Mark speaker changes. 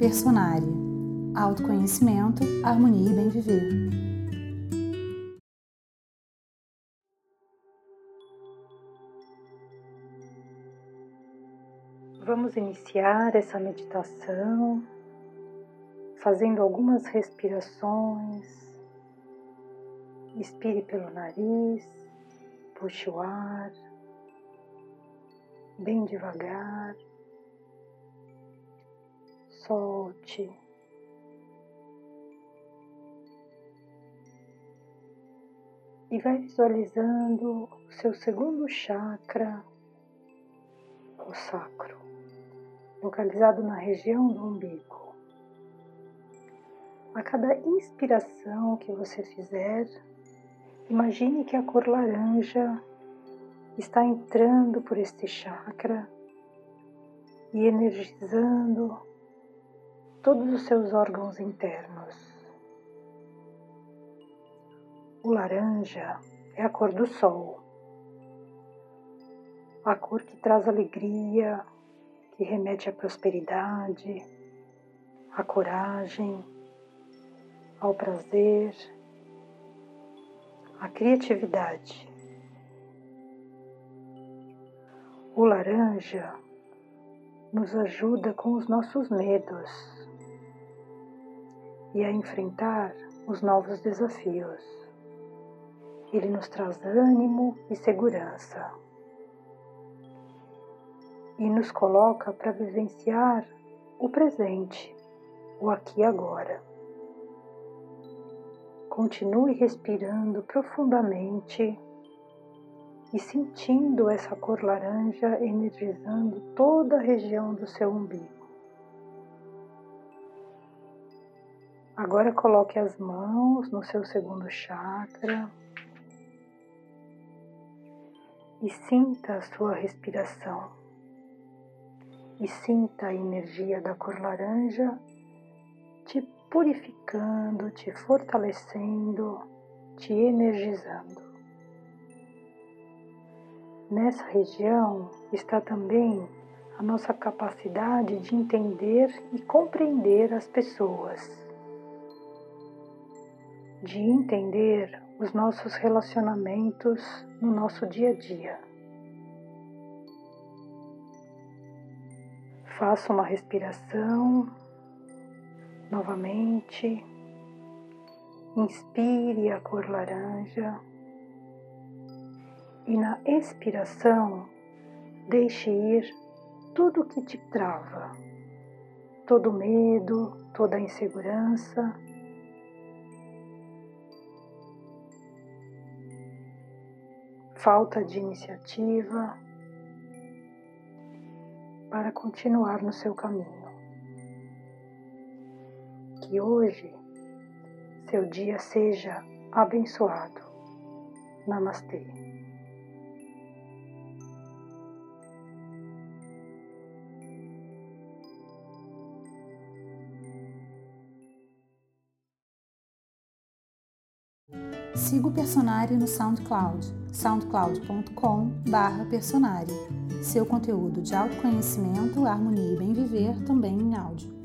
Speaker 1: Personária. Autoconhecimento, harmonia e bem viver. Vamos iniciar essa meditação fazendo algumas respirações. Inspire pelo nariz, puxe o ar bem devagar, solte. E vai visualizando o seu segundo chakra, o sacro, localizado na região do umbigo. A cada inspiração que você fizer, imagine que a cor laranja está entrando por este chakra e energizando todos os seus órgãos internos. O laranja é a cor do sol, a cor que traz alegria, que remete à prosperidade, à coragem, ao prazer, à criatividade. O laranja nos ajuda com os nossos medos e a enfrentar os novos desafios. Ele nos traz ânimo e segurança e nos coloca para vivenciar o presente, o aqui e agora. Continue respirando profundamente e sentindo essa cor laranja energizando toda a região do seu umbigo. Agora coloque as mãos no seu segundo chakra e sinta a sua respiração. E sinta a energia da cor laranja te purificando, te fortalecendo, te energizando. Nessa região está também a nossa capacidade de entender e compreender as pessoas, de entender os nossos relacionamentos no nosso dia a dia. Faça uma respiração novamente. Inspire a cor laranja e na expiração deixe ir tudo que te trava, todo medo, toda insegurança. Falta de iniciativa para continuar no seu caminho. Que hoje seu dia seja abençoado. Namastê. Siga o Personário no SoundCloud, soundcloud.com/personário. Seu conteúdo de autoconhecimento, harmonia e bem viver também em áudio.